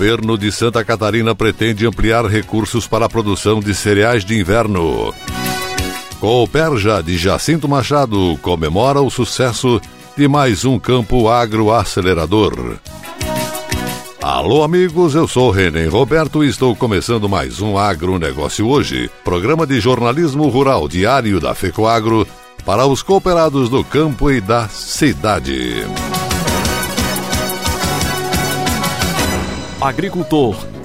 Governo de Santa Catarina pretende ampliar recursos para a produção de cereais de inverno. Cooperja de Jacinto Machado comemora o sucesso de mais um campo agroacelerador. Alô, amigos, eu sou René Roberto e estou começando mais um Agronegócio Hoje, programa de jornalismo rural diário da FECOAGro para os cooperados do campo e da cidade. Agricultor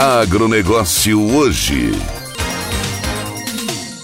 Agronegócio hoje.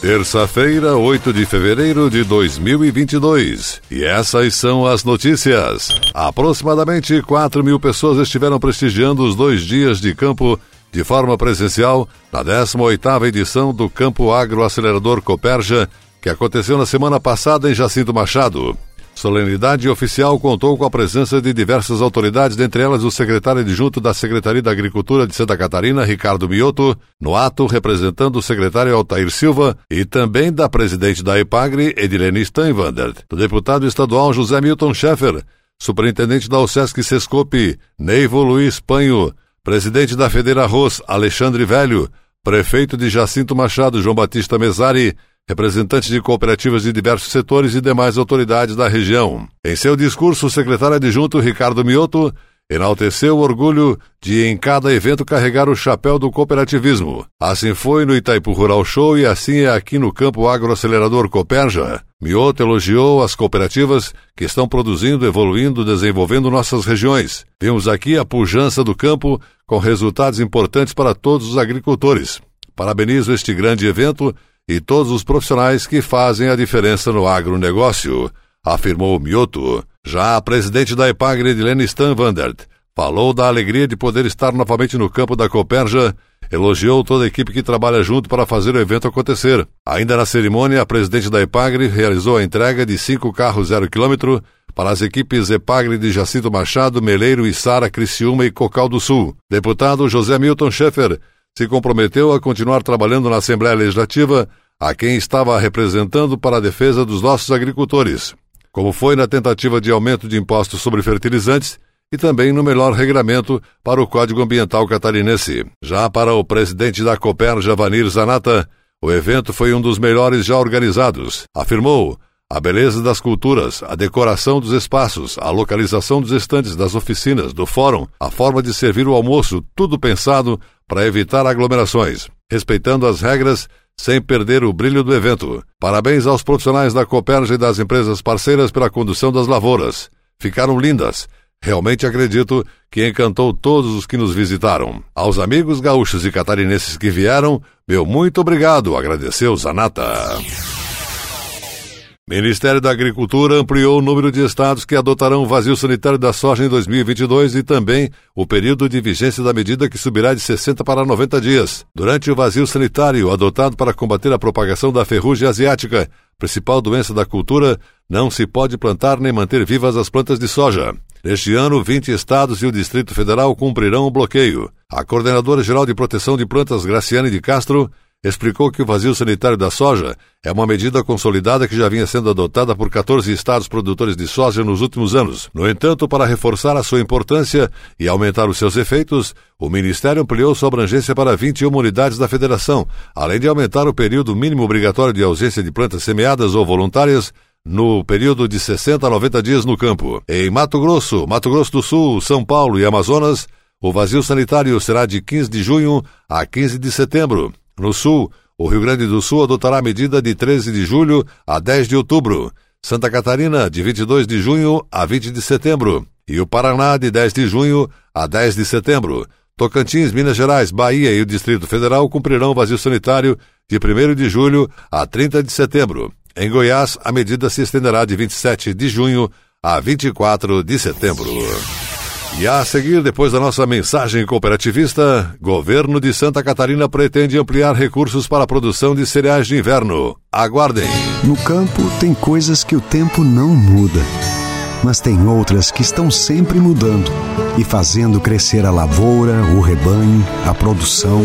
Terça-feira, 8 de fevereiro de 2022. E essas são as notícias. Aproximadamente 4 mil pessoas estiveram prestigiando os dois dias de campo de forma presencial na 18ª edição do Campo Agroacelerador Coperja, que aconteceu na semana passada em Jacinto Machado. Solenidade oficial contou com a presença de diversas autoridades, dentre elas o secretário adjunto da Secretaria da Agricultura de Santa Catarina, Ricardo Mioto, no ato representando o secretário Altair Silva e também da presidente da EPAGRE, Edilene Steinwander, do deputado estadual José Milton Schaeffer, superintendente da OSESC Sescope, Neivo Luiz Panho, presidente da Federa Arroz, Alexandre Velho, prefeito de Jacinto Machado, João Batista Mesari, representantes de cooperativas de diversos setores e demais autoridades da região. Em seu discurso, o secretário adjunto Ricardo Mioto enalteceu o orgulho de, em cada evento, carregar o chapéu do cooperativismo. Assim foi no Itaipu Rural Show e assim é aqui no Campo Agroacelerador Coperja. Mioto elogiou as cooperativas que estão produzindo, evoluindo, desenvolvendo nossas regiões. Vimos aqui a pujança do campo com resultados importantes para todos os agricultores. Parabenizo este grande evento e todos os profissionais que fazem a diferença no agronegócio, afirmou Mioto. Já a presidente da EPAGRE, Edilene Stanvandert, falou da alegria de poder estar novamente no campo da Coperja, elogiou toda a equipe que trabalha junto para fazer o evento acontecer. Ainda na cerimônia, a presidente da EPAGRE realizou a entrega de cinco carros zero quilômetro para as equipes EPAGRE de Jacinto Machado, Meleiro, Sara, Criciúma e Cocal do Sul. Deputado José Milton Schaeffer se comprometeu a continuar trabalhando na Assembleia Legislativa a quem estava representando para a defesa dos nossos agricultores, como foi na tentativa de aumento de impostos sobre fertilizantes e também no melhor regramento para o Código Ambiental Catarinense. Já para o presidente da Coper, Javanir Zanata, o evento foi um dos melhores já organizados. Afirmou a beleza das culturas, a decoração dos espaços, a localização dos estantes das oficinas, do fórum, a forma de servir o almoço, tudo pensado para evitar aglomerações, respeitando as regras sem perder o brilho do evento. Parabéns aos profissionais da Coperja e das empresas parceiras pela condução das lavouras. Ficaram lindas. Realmente acredito que encantou todos os que nos visitaram. Aos amigos gaúchos e catarinenses que vieram, meu muito obrigado, agradeceu Zanata. Ministério da Agricultura ampliou o número de estados que adotarão o vazio sanitário da soja em 2022 e também o período de vigência da medida que subirá de 60 para 90 dias. Durante o vazio sanitário adotado para combater a propagação da ferrugem asiática, principal doença da cultura, não se pode plantar nem manter vivas as plantas de soja. Neste ano, 20 estados e o Distrito Federal cumprirão o bloqueio. A coordenadora geral de proteção de plantas, Graciane de Castro, explicou que o vazio sanitário da soja é uma medida consolidada que já vinha sendo adotada por 14 estados produtores de soja nos últimos anos. No entanto, para reforçar a sua importância e aumentar os seus efeitos, o Ministério ampliou sua abrangência para 21 unidades da federação, além de aumentar o período mínimo obrigatório de ausência de plantas semeadas ou voluntárias no período de 60 a 90 dias no campo. Em Mato Grosso, Mato Grosso do Sul, São Paulo e Amazonas, o vazio sanitário será de 15 de junho a 15 de setembro. No Sul, o Rio Grande do Sul adotará a medida de 13 de julho a 10 de outubro. Santa Catarina, de 22 de junho a 20 de setembro. E o Paraná, de 10 de junho a 10 de setembro. Tocantins, Minas Gerais, Bahia e o Distrito Federal cumprirão o vazio sanitário de 1 de julho a 30 de setembro. Em Goiás, a medida se estenderá de 27 de junho a 24 de setembro. E a seguir, depois da nossa mensagem cooperativista, governo de Santa Catarina pretende ampliar recursos para a produção de cereais de inverno. Aguardem. No campo tem coisas que o tempo não muda, mas tem outras que estão sempre mudando e fazendo crescer a lavoura, o rebanho, a produção.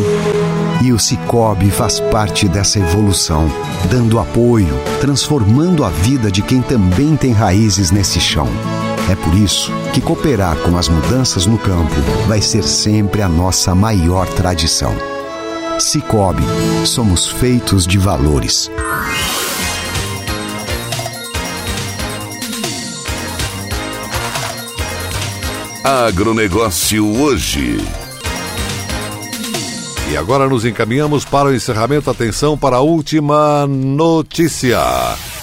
E o Cicobi faz parte dessa evolução, dando apoio, transformando a vida de quem também tem raízes nesse chão. É por isso que cooperar com as mudanças no campo vai ser sempre a nossa maior tradição. Cicobi, somos feitos de valores. Agronegócio hoje. E agora nos encaminhamos para o encerramento. Atenção para a última notícia.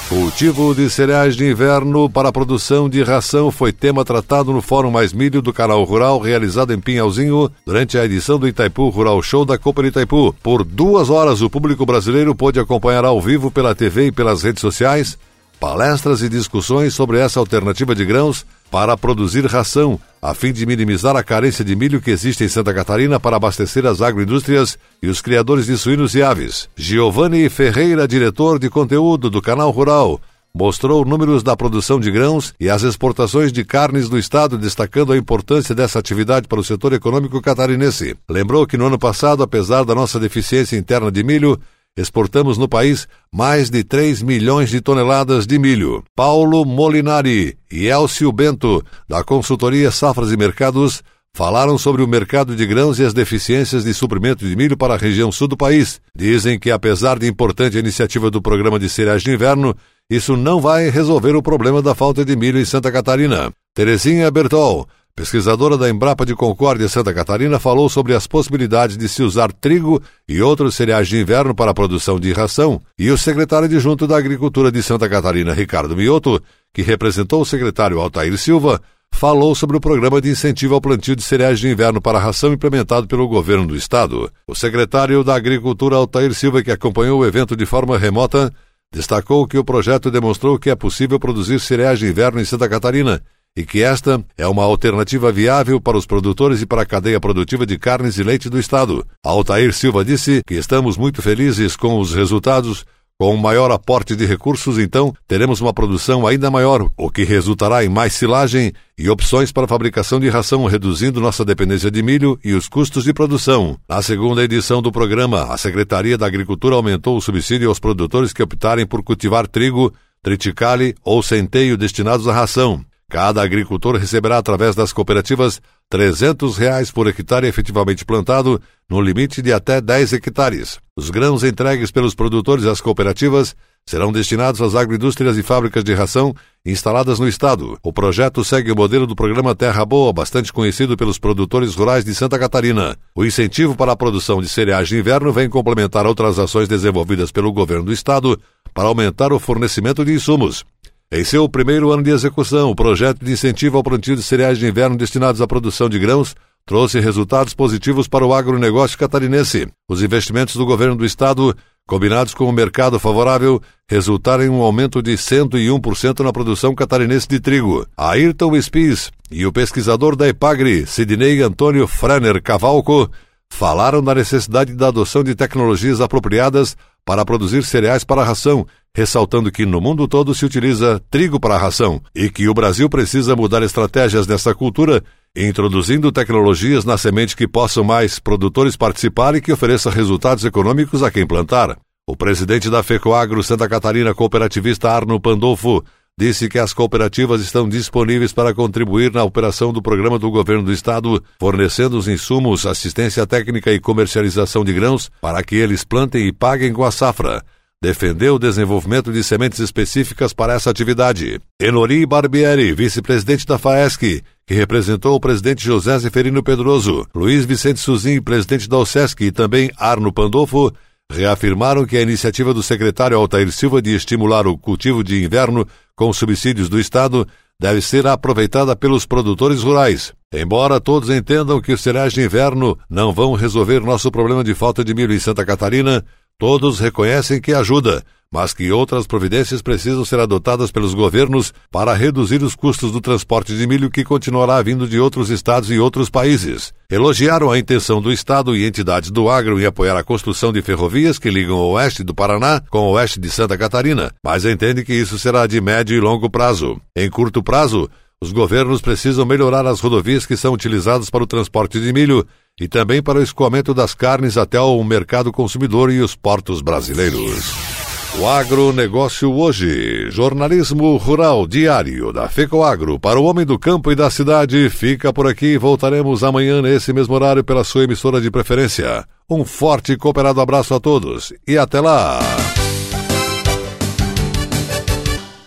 Cultivo de cereais de inverno para a produção de ração foi tema tratado no Fórum Mais Milho do Canal Rural, realizado em Pinhalzinho, durante a edição do Itaipu Rural Show da Copa Itaipu. Por duas horas, o público brasileiro pôde acompanhar ao vivo pela TV e pelas redes sociais palestras e discussões sobre essa alternativa de grãos para produzir ração, a fim de minimizar a carência de milho que existe em Santa Catarina para abastecer as agroindústrias e os criadores de suínos e aves. Giovanni Ferreira, diretor de conteúdo do Canal Rural, mostrou números da produção de grãos e as exportações de carnes do estado, destacando a importância dessa atividade para o setor econômico catarinense. Lembrou que no ano passado, apesar da nossa deficiência interna de milho, exportamos no país mais de 3 milhões de toneladas de milho. Paulo Molinari e Elcio Bento, da consultoria Safras e Mercados, falaram sobre o mercado de grãos e as deficiências de suprimento de milho para a região sul do país. Dizem que, apesar de importante iniciativa do programa de cereais de inverno, isso não vai resolver o problema da falta de milho em Santa Catarina. Terezinha Bertol, pesquisadora da Embrapa de Concórdia Santa Catarina, falou sobre as possibilidades de se usar trigo e outros cereais de inverno para a produção de ração, e o secretário adjunto da Agricultura de Santa Catarina, Ricardo Mioto, que representou o secretário Altair Silva, falou sobre o programa de incentivo ao plantio de cereais de inverno para ração implementado pelo governo do estado. O secretário da Agricultura, Altair Silva, que acompanhou o evento de forma remota, destacou que o projeto demonstrou que é possível produzir cereais de inverno em Santa Catarina e que esta é uma alternativa viável para os produtores e para a cadeia produtiva de carnes e leite do Estado. Altair Silva disse que estamos muito felizes com os resultados. Com um maior aporte de recursos, então, teremos uma produção ainda maior, o que resultará em mais silagem e opções para fabricação de ração, reduzindo nossa dependência de milho e os custos de produção. Na segunda edição do programa, a Secretaria da Agricultura aumentou o subsídio aos produtores que optarem por cultivar trigo, triticale ou centeio destinados à ração. Cada agricultor receberá, através das cooperativas, 300 reais por hectare efetivamente plantado, no limite de até 10 hectares. Os grãos entregues pelos produtores às cooperativas serão destinados às agroindústrias e fábricas de ração instaladas no Estado. O projeto segue o modelo do programa Terra Boa, bastante conhecido pelos produtores rurais de Santa Catarina. O incentivo para a produção de cereais de inverno vem complementar outras ações desenvolvidas pelo governo do Estado para aumentar o fornecimento de insumos. Em seu primeiro ano de execução, o projeto de incentivo ao plantio de cereais de inverno destinados à produção de grãos trouxe resultados positivos para o agronegócio catarinense. Os investimentos do governo do estado, combinados com o mercado favorável, resultaram em um aumento de 101% na produção catarinense de trigo. Ayrton Spies e o pesquisador da Epagri, Sidney Antônio Frener Cavalco, falaram da necessidade da adoção de tecnologias apropriadas para produzir cereais para a ração, ressaltando que no mundo todo se utiliza trigo para a ração e que o Brasil precisa mudar estratégias nessa cultura, introduzindo tecnologias na semente que possam mais produtores participar e que ofereça resultados econômicos a quem plantar. O presidente da FECOAGRO Santa Catarina cooperativista Arno Pandolfo disse que as cooperativas estão disponíveis para contribuir na operação do programa do governo do estado, fornecendo os insumos, assistência técnica e comercialização de grãos para que eles plantem e paguem com a safra. Defendeu o desenvolvimento de sementes específicas para essa atividade. Enori Barbieri, vice-presidente da FAESC, que representou o presidente José Zeferino Pedroso, Luiz Vicente Suzin, presidente da OSESC e também Arno Pandolfo, reafirmaram que a iniciativa do secretário Altair Silva de estimular o cultivo de inverno com subsídios do Estado deve ser aproveitada pelos produtores rurais. Embora todos entendam que os cereais de inverno não vão resolver nosso problema de falta de milho em Santa Catarina, todos reconhecem que ajuda, mas que outras providências precisam ser adotadas pelos governos para reduzir os custos do transporte de milho que continuará vindo de outros estados e outros países. Elogiaram a intenção do Estado e entidades do agro em apoiar a construção de ferrovias que ligam o oeste do Paraná com o oeste de Santa Catarina, mas entende que isso será de médio e longo prazo. Em curto prazo, os governos precisam melhorar as rodovias que são utilizadas para o transporte de milho e também para o escoamento das carnes até o mercado consumidor e os portos brasileiros. O agronegócio hoje, jornalismo rural diário da FECOAGro para o homem do campo e da cidade, fica por aqui. Voltaremos amanhã nesse mesmo horário pela sua emissora de preferência. Um forte e cooperado abraço a todos e até lá!